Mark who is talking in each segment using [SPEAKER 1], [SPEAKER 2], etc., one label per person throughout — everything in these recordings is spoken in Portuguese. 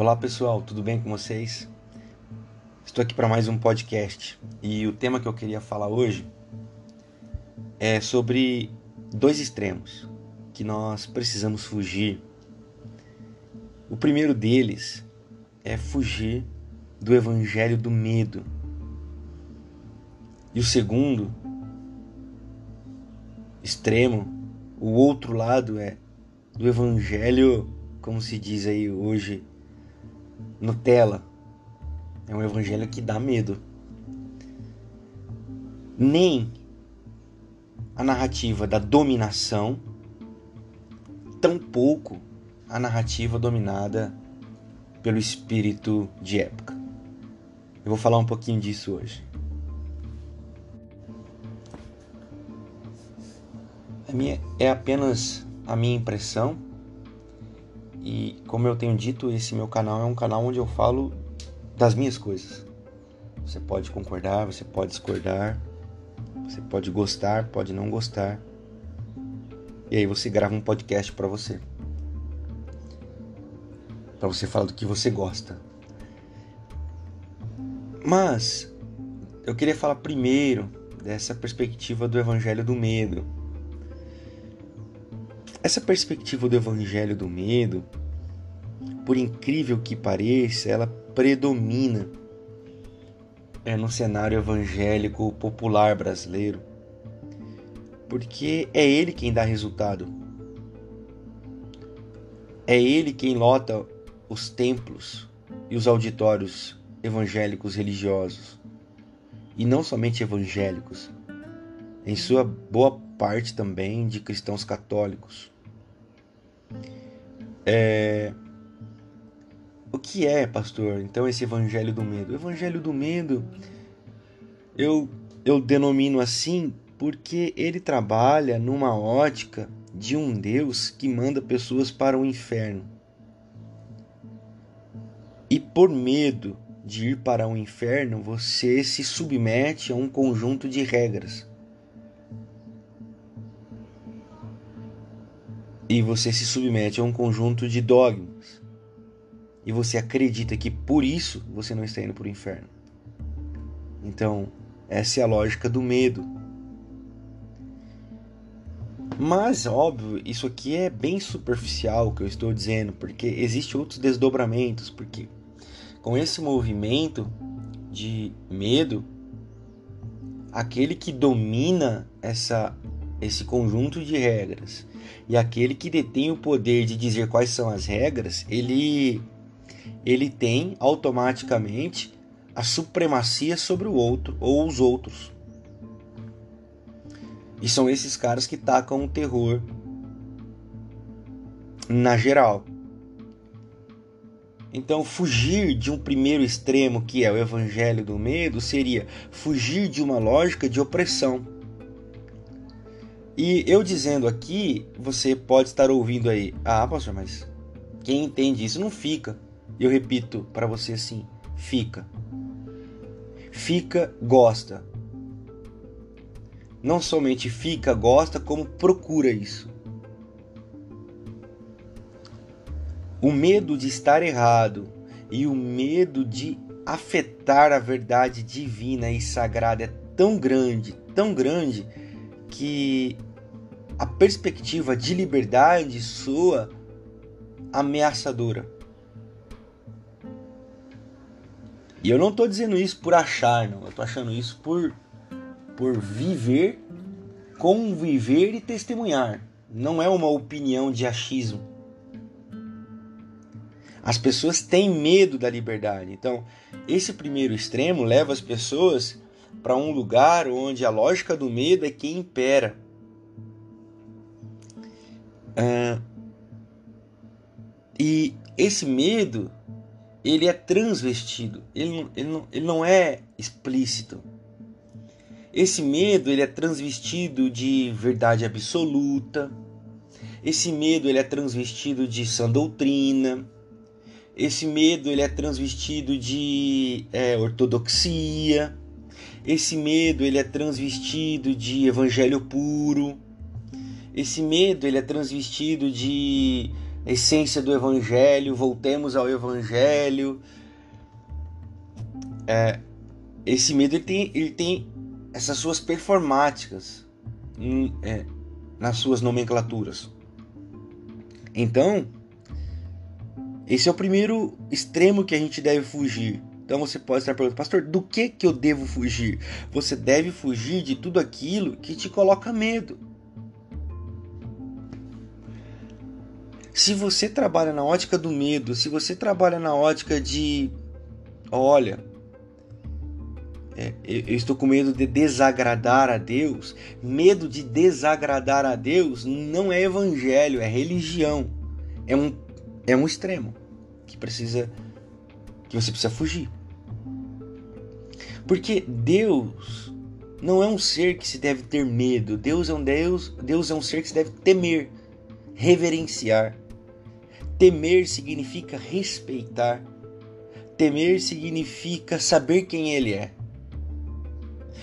[SPEAKER 1] Olá pessoal, tudo bem com vocês? Estou aqui para mais um podcast e o tema que eu queria falar hoje é sobre dois extremos que nós precisamos fugir. O primeiro deles é fugir do evangelho do medo. E o segundo extremo, o outro lado é do evangelho, como se diz aí hoje, Nutella. É um evangelho que dá medo. Nem a narrativa da dominação, tampouco a narrativa dominada pelo espírito de época. Eu vou falar um pouquinho disso hoje. Minha, é apenas a minha impressão e como eu tenho dito, esse meu canal é um canal onde eu falo das minhas coisas. Você pode concordar, você pode discordar, você pode gostar, pode não gostar. E aí você grava um podcast para você. Para você falar do que você gosta. Mas eu queria falar primeiro dessa perspectiva do evangelho do medo essa perspectiva do evangelho do medo, por incrível que pareça, ela predomina é, no cenário evangélico popular brasileiro, porque é ele quem dá resultado. É ele quem lota os templos e os auditórios evangélicos religiosos. E não somente evangélicos, em sua boa parte também de cristãos católicos. É... O que é, pastor, então esse evangelho do medo? O evangelho do medo eu, eu denomino assim porque ele trabalha numa ótica de um Deus que manda pessoas para o inferno. E por medo de ir para o inferno, você se submete a um conjunto de regras. E você se submete a um conjunto de dogmas e você acredita que por isso você não está indo para o inferno. Então, essa é a lógica do medo. Mas, óbvio, isso aqui é bem superficial o que eu estou dizendo, porque existem outros desdobramentos, porque com esse movimento de medo, aquele que domina essa, esse conjunto de regras e aquele que detém o poder de dizer quais são as regras, ele ele tem automaticamente a supremacia sobre o outro ou os outros. E são esses caras que tacam o terror na geral. Então, fugir de um primeiro extremo, que é o evangelho do medo, seria fugir de uma lógica de opressão. E eu dizendo aqui, você pode estar ouvindo aí, ah, pastor, mas quem entende isso não fica. Eu repito para você assim, fica. Fica, gosta. Não somente fica, gosta, como procura isso. O medo de estar errado e o medo de afetar a verdade divina e sagrada é tão grande, tão grande, que a perspectiva de liberdade soa ameaçadora. E eu não estou dizendo isso por achar, não. Eu estou achando isso por, por viver, conviver e testemunhar. Não é uma opinião de achismo. As pessoas têm medo da liberdade. Então, esse primeiro extremo leva as pessoas para um lugar onde a lógica do medo é quem impera. Uh, e esse medo, ele é transvestido, ele, ele, não, ele não é explícito. Esse medo, ele é transvestido de verdade absoluta. Esse medo, ele é transvestido de sã doutrina. Esse medo, ele é transvestido de é, ortodoxia. Esse medo, ele é transvestido de evangelho puro esse medo ele é transvestido de essência do Evangelho, voltemos ao Evangelho. É, esse medo ele tem, ele tem essas suas performáticas em, é, nas suas nomenclaturas. Então, esse é o primeiro extremo que a gente deve fugir. Então você pode estar perguntando, pastor, do que que eu devo fugir? Você deve fugir de tudo aquilo que te coloca medo. Se você trabalha na ótica do medo, se você trabalha na ótica de, olha, é, eu estou com medo de desagradar a Deus. Medo de desagradar a Deus não é evangelho, é religião. É um, é um extremo que precisa que você precisa fugir. Porque Deus não é um ser que se deve ter medo. Deus é um Deus, Deus é um ser que se deve temer, reverenciar. Temer significa respeitar. Temer significa saber quem ele é.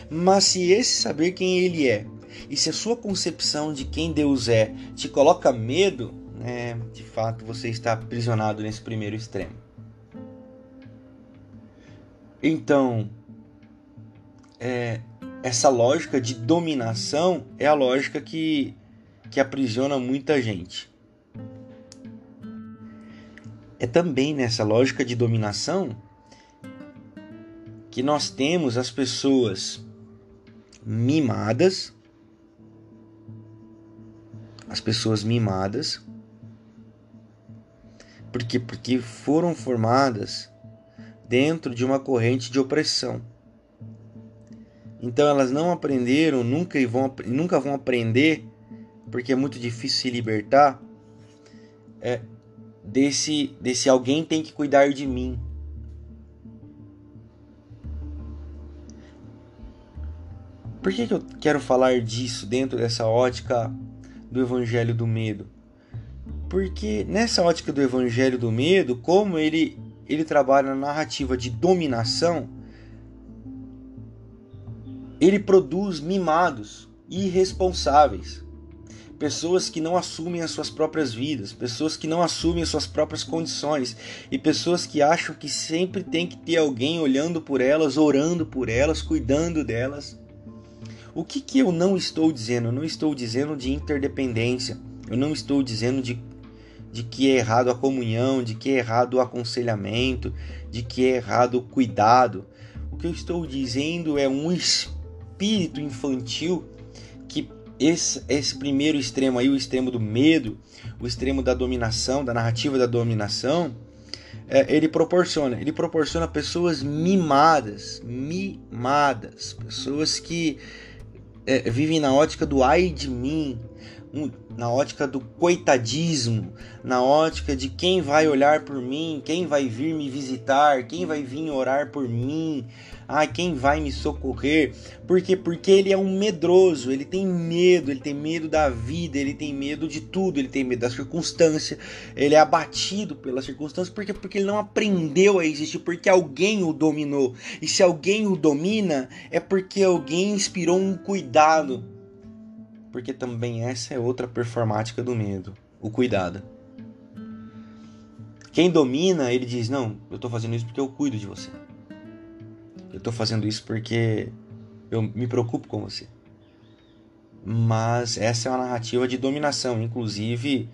[SPEAKER 1] Mas se esse saber quem ele é e se a sua concepção de quem Deus é te coloca medo, né, de fato você está aprisionado nesse primeiro extremo. Então, é, essa lógica de dominação é a lógica que, que aprisiona muita gente. É também nessa lógica de dominação que nós temos as pessoas mimadas, as pessoas mimadas, porque porque foram formadas dentro de uma corrente de opressão. Então elas não aprenderam, nunca vão nunca vão aprender, porque é muito difícil se libertar. É, desse desse alguém tem que cuidar de mim. Por que, que eu quero falar disso dentro dessa ótica do Evangelho do Medo? Porque nessa ótica do Evangelho do Medo, como ele, ele trabalha na narrativa de dominação, ele produz mimados irresponsáveis. Pessoas que não assumem as suas próprias vidas, pessoas que não assumem as suas próprias condições e pessoas que acham que sempre tem que ter alguém olhando por elas, orando por elas, cuidando delas. O que, que eu não estou dizendo? Eu não estou dizendo de interdependência. Eu não estou dizendo de, de que é errado a comunhão, de que é errado o aconselhamento, de que é errado o cuidado. O que eu estou dizendo é um espírito infantil que esse, esse primeiro extremo aí, o extremo do medo, o extremo da dominação, da narrativa da dominação, é, ele proporciona. Ele proporciona pessoas mimadas, mimadas, pessoas que é, vivem na ótica do ai de mim, na ótica do coitadismo, na ótica de quem vai olhar por mim, quem vai vir me visitar, quem vai vir orar por mim, ah, quem vai me socorrer? Por quê? Porque ele é um medroso, ele tem medo, ele tem medo da vida, ele tem medo de tudo, ele tem medo da circunstância, ele é abatido pelas circunstâncias, por quê? Porque ele não aprendeu a existir, porque alguém o dominou. E se alguém o domina, é porque alguém inspirou um cuidado. Porque também essa é outra performática do medo, o cuidado. Quem domina, ele diz: Não, eu estou fazendo isso porque eu cuido de você. Eu tô fazendo isso porque eu me preocupo com você. Mas essa é uma narrativa de dominação, inclusive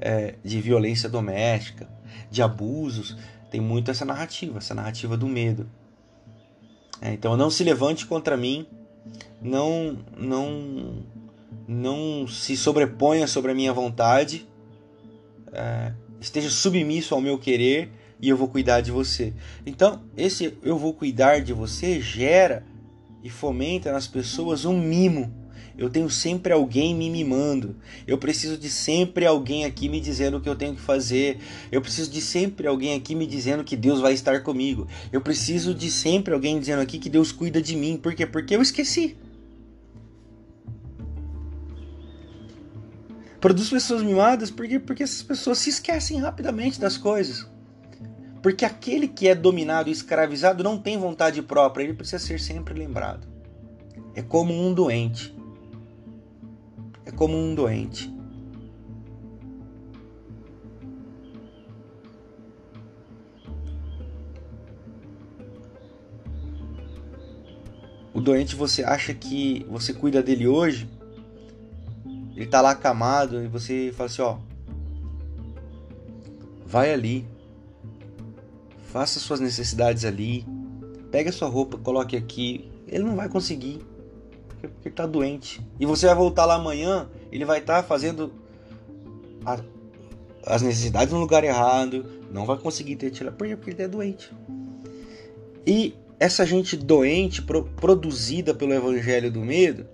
[SPEAKER 1] é, de violência doméstica, de abusos. Tem muito essa narrativa, essa narrativa do medo. É, então não se levante contra mim, não, não, não se sobreponha sobre a minha vontade, é, esteja submisso ao meu querer e eu vou cuidar de você. Então, esse eu vou cuidar de você gera e fomenta nas pessoas um mimo. Eu tenho sempre alguém me mimando. Eu preciso de sempre alguém aqui me dizendo o que eu tenho que fazer. Eu preciso de sempre alguém aqui me dizendo que Deus vai estar comigo. Eu preciso de sempre alguém dizendo aqui que Deus cuida de mim. Por quê? Porque eu esqueci. Produz pessoas mimadas porque, porque essas pessoas se esquecem rapidamente das coisas. Porque aquele que é dominado e escravizado não tem vontade própria, ele precisa ser sempre lembrado. É como um doente. É como um doente. O doente você acha que você cuida dele hoje, ele tá lá acamado e você fala assim, ó, vai ali, faça suas necessidades ali, pega sua roupa, coloque aqui. Ele não vai conseguir, porque ele tá doente. E você vai voltar lá amanhã, ele vai estar tá fazendo a, as necessidades no lugar errado, não vai conseguir ter tira porque ele é doente. E essa gente doente, pro, produzida pelo evangelho do medo,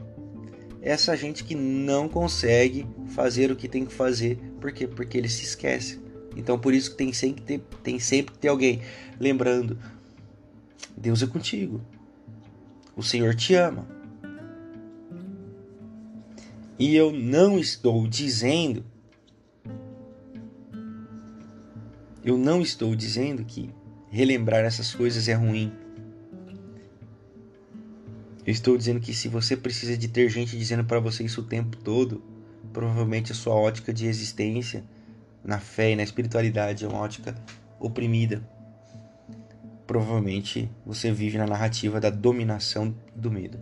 [SPEAKER 1] essa gente que não consegue fazer o que tem que fazer, por quê? Porque ele se esquece. Então por isso que tem sempre que ter, tem sempre que ter alguém lembrando: Deus é contigo. O Senhor te ama. E eu não estou dizendo eu não estou dizendo que relembrar essas coisas é ruim. Eu estou dizendo que se você precisa de ter gente dizendo para você isso o tempo todo, provavelmente a sua ótica de existência na fé e na espiritualidade é uma ótica oprimida. Provavelmente você vive na narrativa da dominação do medo.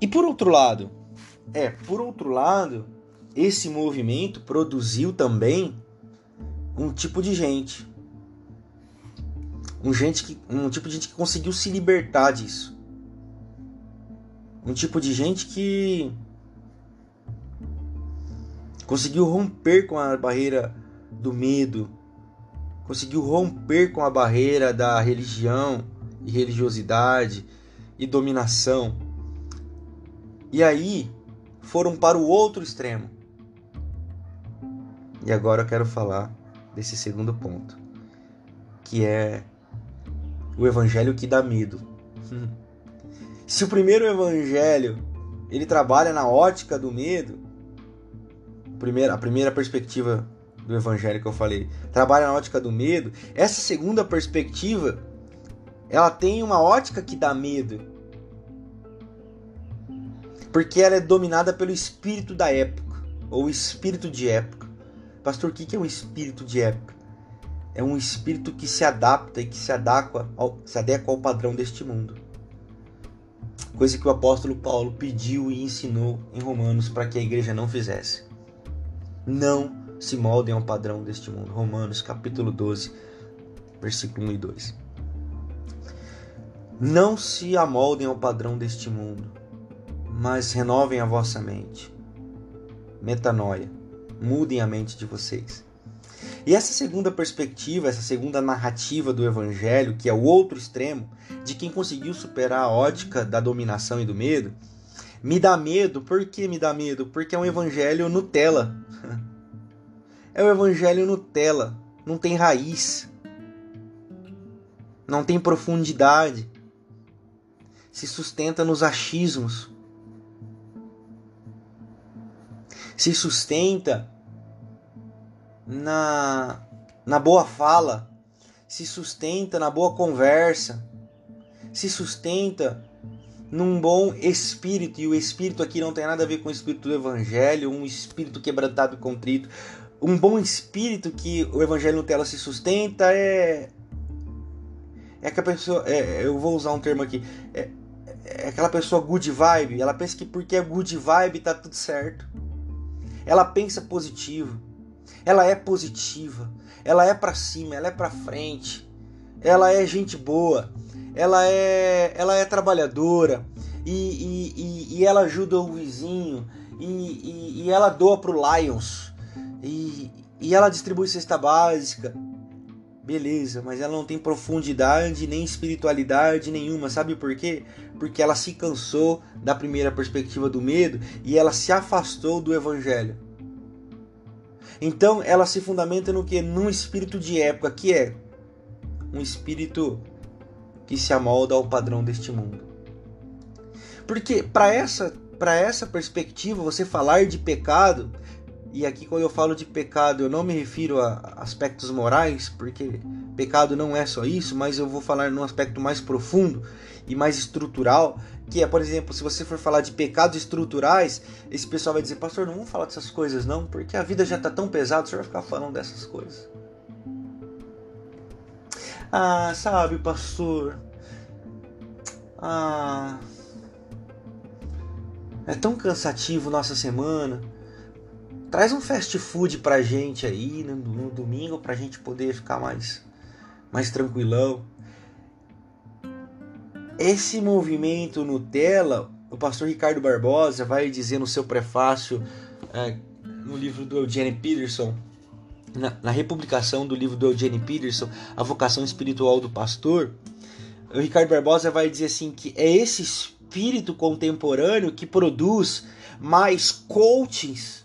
[SPEAKER 1] E por outro lado, é, por outro lado, esse movimento produziu também um tipo de gente. Um, gente que, um tipo de gente que conseguiu se libertar disso. Um tipo de gente que conseguiu romper com a barreira do medo, conseguiu romper com a barreira da religião e religiosidade e dominação. E aí foram para o outro extremo. E agora eu quero falar desse segundo ponto, que é o evangelho que dá medo. Se o primeiro evangelho ele trabalha na ótica do medo, a primeira perspectiva do evangelho que eu falei, trabalha na ótica do medo, essa segunda perspectiva, ela tem uma ótica que dá medo. Porque ela é dominada pelo espírito da época, ou espírito de época. Pastor, o que é um espírito de época? É um espírito que se adapta e que se adequa ao, se adequa ao padrão deste mundo. Coisa que o apóstolo Paulo pediu e ensinou em Romanos para que a igreja não fizesse não se moldem ao padrão deste mundo. Romanos capítulo 12, versículo 1 e 2. Não se amoldem ao padrão deste mundo, mas renovem a vossa mente. Metanoia. Mudem a mente de vocês. E essa segunda perspectiva, essa segunda narrativa do evangelho, que é o outro extremo, de quem conseguiu superar a ótica da dominação e do medo, me dá medo. Por que me dá medo? Porque é um evangelho Nutella. É o evangelho Nutella. Não tem raiz. Não tem profundidade. Se sustenta nos achismos. Se sustenta na, na boa fala. Se sustenta na boa conversa. Se sustenta num bom espírito, e o espírito aqui não tem nada a ver com o espírito do evangelho, um espírito quebrantado e contrito. Um bom espírito que o evangelho Nutella se sustenta é. É que a pessoa. É, eu vou usar um termo aqui. É, é aquela pessoa good vibe. Ela pensa que porque é good vibe tá tudo certo. Ela pensa positivo. Ela é positiva. Ela é para cima, ela é para frente. Ela é gente boa ela é, ela é trabalhadora e, e, e, e ela ajuda o vizinho e, e, ela doa pro Lions e, e ela distribui cesta básica. Beleza, mas ela não tem profundidade nem espiritualidade nenhuma. Sabe por quê? Porque ela se cansou da primeira perspectiva do medo e ela se afastou do evangelho. Então ela se fundamenta no que? Num espírito de época, que é um espírito que se amolda ao padrão deste mundo. Porque para essa para essa perspectiva, você falar de pecado, e aqui quando eu falo de pecado, eu não me refiro a aspectos morais, porque pecado não é só isso, mas eu vou falar num aspecto mais profundo e mais estrutural, que é, por exemplo, se você for falar de pecados estruturais, esse pessoal vai dizer, pastor, não vamos falar dessas coisas não, porque a vida já está tão pesada, o senhor vai ficar falando dessas coisas. Ah, sabe, pastor, Ah, é tão cansativo nossa semana. Traz um fast food pra gente aí no, no domingo pra gente poder ficar mais, mais tranquilão. Esse movimento Nutella, o pastor Ricardo Barbosa vai dizer no seu prefácio é, no livro do Eugene Peterson, na, na, republicação do livro do Eugene Peterson, A Vocação Espiritual do Pastor, o Ricardo Barbosa vai dizer assim que é esse espírito contemporâneo que produz mais coachings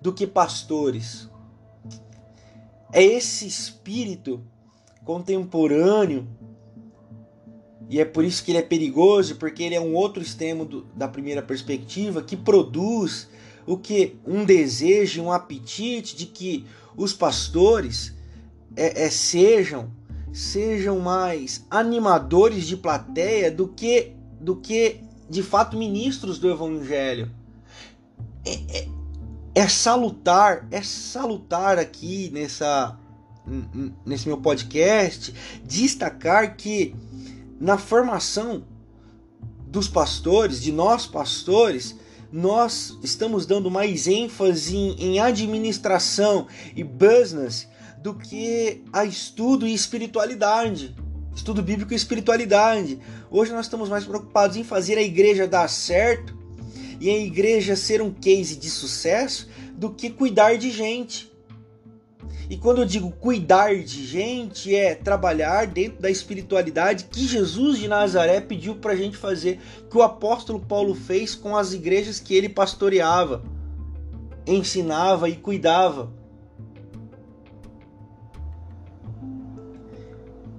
[SPEAKER 1] do que pastores. É esse espírito contemporâneo e é por isso que ele é perigoso, porque ele é um outro extremo do, da primeira perspectiva que produz o que um desejo, um apetite de que os pastores é, é, sejam sejam mais animadores de plateia do que do que de fato ministros do evangelho. É, é, é salutar, é salutar aqui nessa nesse meu podcast destacar que na formação dos pastores, de nós pastores, nós estamos dando mais ênfase em, administração e business do que a estudo e espiritualidade. Estudo bíblico e espiritualidade. Hoje nós estamos mais preocupados em fazer a igreja dar certo e a igreja ser um case de sucesso do que cuidar de gente. E quando eu digo cuidar de gente, é trabalhar dentro da espiritualidade que Jesus de Nazaré pediu para a gente fazer, que o apóstolo Paulo fez com as igrejas que ele pastoreava, ensinava e cuidava.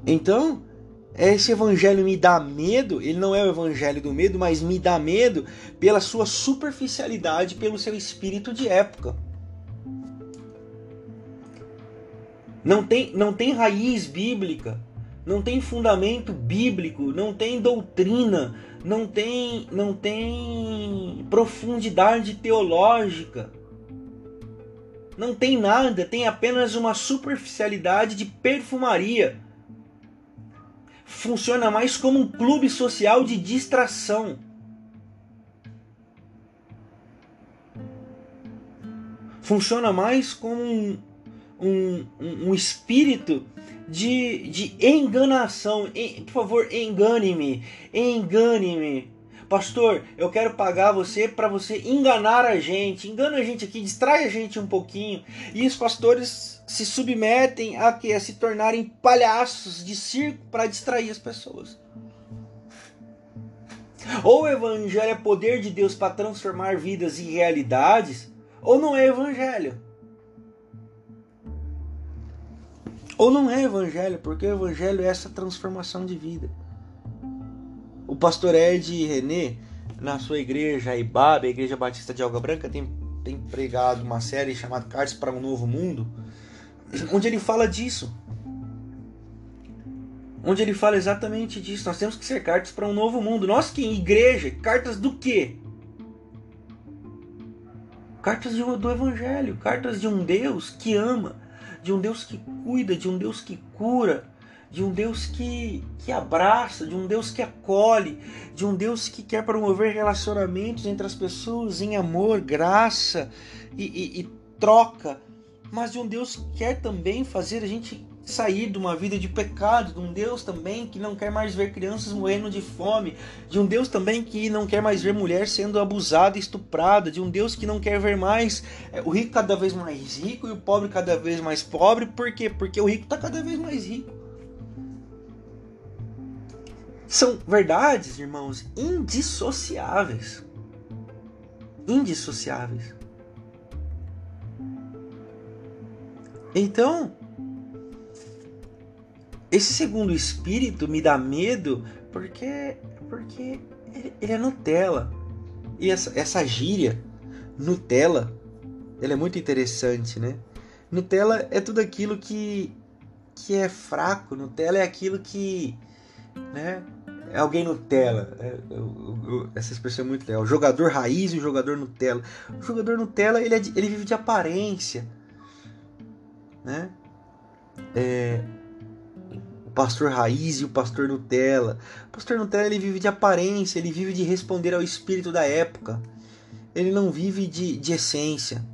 [SPEAKER 1] Então, esse evangelho me dá medo, ele não é o evangelho do medo, mas me dá medo pela sua superficialidade, pelo seu espírito de época. Não tem, não tem raiz bíblica, não tem fundamento bíblico, não tem doutrina, não tem, não tem profundidade teológica. Não tem nada, tem apenas uma superficialidade de perfumaria. Funciona mais como um clube social de distração. Funciona mais como um, um, um, um espírito de, de enganação. por favor, engane-me, engane-me. Pastor, eu quero pagar você para você enganar a gente. Engana a gente aqui, distrai a gente um pouquinho. E os pastores se submetem a que a se tornarem palhaços de circo para distrair as pessoas. Ou o evangelho é poder de Deus para transformar vidas em realidades, ou não é evangelho. Ou não é evangelho, porque o evangelho é essa transformação de vida. O pastor Ed René, na sua igreja Ibab, a Igreja Batista de Alga Branca, tem, tem pregado uma série chamada Cartas para um Novo Mundo, onde ele fala disso. Onde ele fala exatamente disso. Nós temos que ser cartas para um novo mundo. Nós que igreja, cartas do quê? Cartas do Evangelho, cartas de um Deus que ama, de um Deus que cuida, de um Deus que cura, de um Deus que, que abraça, de um Deus que acolhe, de um Deus que quer promover relacionamentos entre as pessoas em amor, graça e, e, e troca, mas de um Deus que quer também fazer a gente sair de uma vida de pecado, de um Deus também que não quer mais ver crianças morrendo de fome, de um Deus também que não quer mais ver mulher sendo abusada estuprada, de um Deus que não quer ver mais é, o rico cada vez mais rico e o pobre cada vez mais pobre. Por quê? Porque o rico está cada vez mais rico. São verdades, irmãos, indissociáveis. Indissociáveis. Então, esse segundo espírito me dá medo porque porque ele é Nutella. E essa, essa gíria, Nutella, ela é muito interessante, né? Nutella é tudo aquilo que, que é fraco, Nutella é aquilo que. Né? É alguém Nutella. É, eu, eu, essa expressão é muito legal. O jogador raiz e o jogador Nutella. O jogador Nutella ele, é de, ele vive de aparência. Né? É, o pastor raiz e o pastor Nutella. O pastor Nutella ele vive de aparência, ele vive de responder ao espírito da época. Ele não vive de, de essência.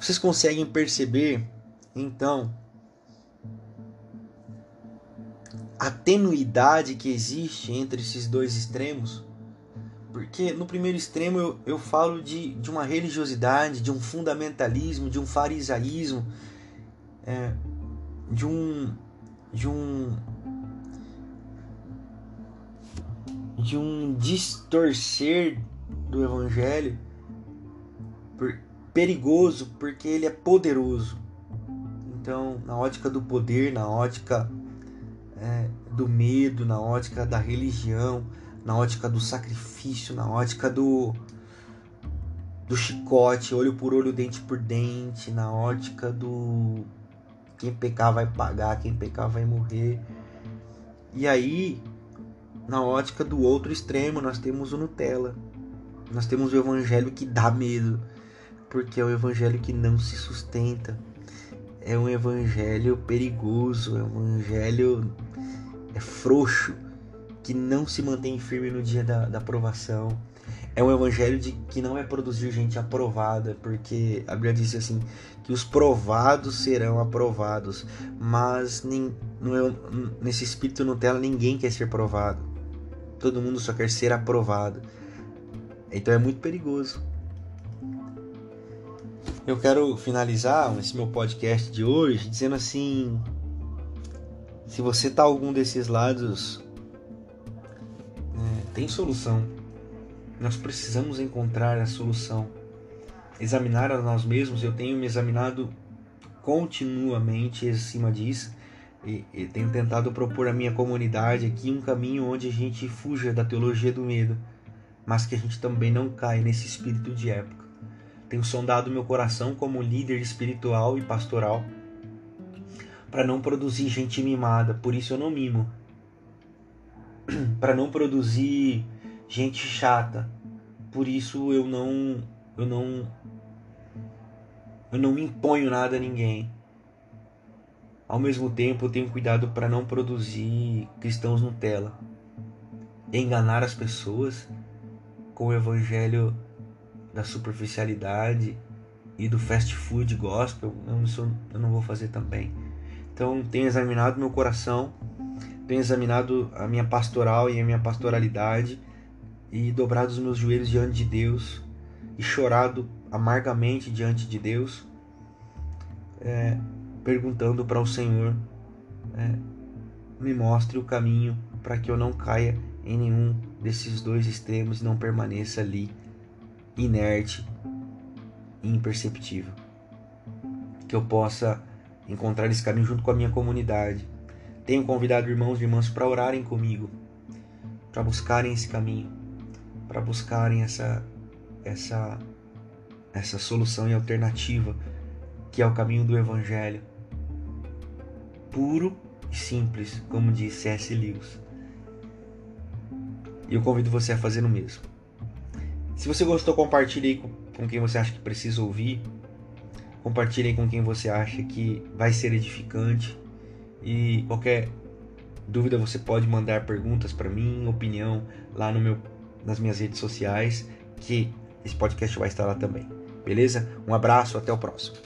[SPEAKER 1] Vocês conseguem perceber, então, a tenuidade que existe entre esses dois extremos? Porque no primeiro extremo eu, eu falo de, de uma religiosidade, de um fundamentalismo, de um farisaísmo, é, de um. de um. de um distorcer do evangelho perigoso porque ele é poderoso. Então, na ótica do poder, na ótica é, do medo, na ótica da religião, na ótica do sacrifício, na ótica do do chicote, olho por olho, dente por dente, na ótica do quem pecar vai pagar, quem pecar vai morrer. E aí, na ótica do outro extremo, nós temos o Nutella. Nós temos o evangelho que dá medo, porque é um evangelho que não se sustenta. É um evangelho perigoso, é um evangelho é frouxo que não se mantém firme no dia da, da aprovação. É um evangelho de que não é produzir gente aprovada, porque a Bíblia diz assim que os provados serão aprovados, mas nem, no, nesse espírito Nutella ninguém quer ser provado. Todo mundo só quer ser aprovado. Então é muito perigoso. Eu quero finalizar esse meu podcast de hoje dizendo assim: se você tá algum desses lados tem solução. Nós precisamos encontrar a solução. Examinar a nós mesmos, eu tenho me examinado continuamente acima disso e, e tenho tentado propor à minha comunidade aqui um caminho onde a gente fuja da teologia do medo, mas que a gente também não caia nesse espírito de época. Tenho sondado meu coração como líder espiritual e pastoral para não produzir gente mimada, por isso eu não mimo para não produzir gente chata. Por isso eu não eu não eu não imponho nada a ninguém. Ao mesmo tempo, eu tenho cuidado para não produzir cristãos Nutella. Enganar as pessoas com o evangelho da superficialidade e do fast food gospel, eu, sou, eu não vou fazer também. Então, tenho examinado meu coração tenho examinado a minha pastoral e a minha pastoralidade e dobrado os meus joelhos diante de Deus e chorado amargamente diante de Deus, é, perguntando para o Senhor: é, me mostre o caminho para que eu não caia em nenhum desses dois extremos e não permaneça ali inerte e imperceptível. Que eu possa encontrar esse caminho junto com a minha comunidade tenho convidado irmãos e irmãs para orarem comigo, para buscarem esse caminho, para buscarem essa essa essa solução e alternativa que é o caminho do evangelho. Puro e simples, como disse C.S. Lewis. E eu convido você a fazer o mesmo. Se você gostou, compartilhe com, com quem você acha que precisa ouvir. Compartilhe com quem você acha que vai ser edificante e qualquer dúvida você pode mandar perguntas para mim, opinião lá no meu nas minhas redes sociais, que esse podcast vai estar lá também. Beleza? Um abraço, até o próximo.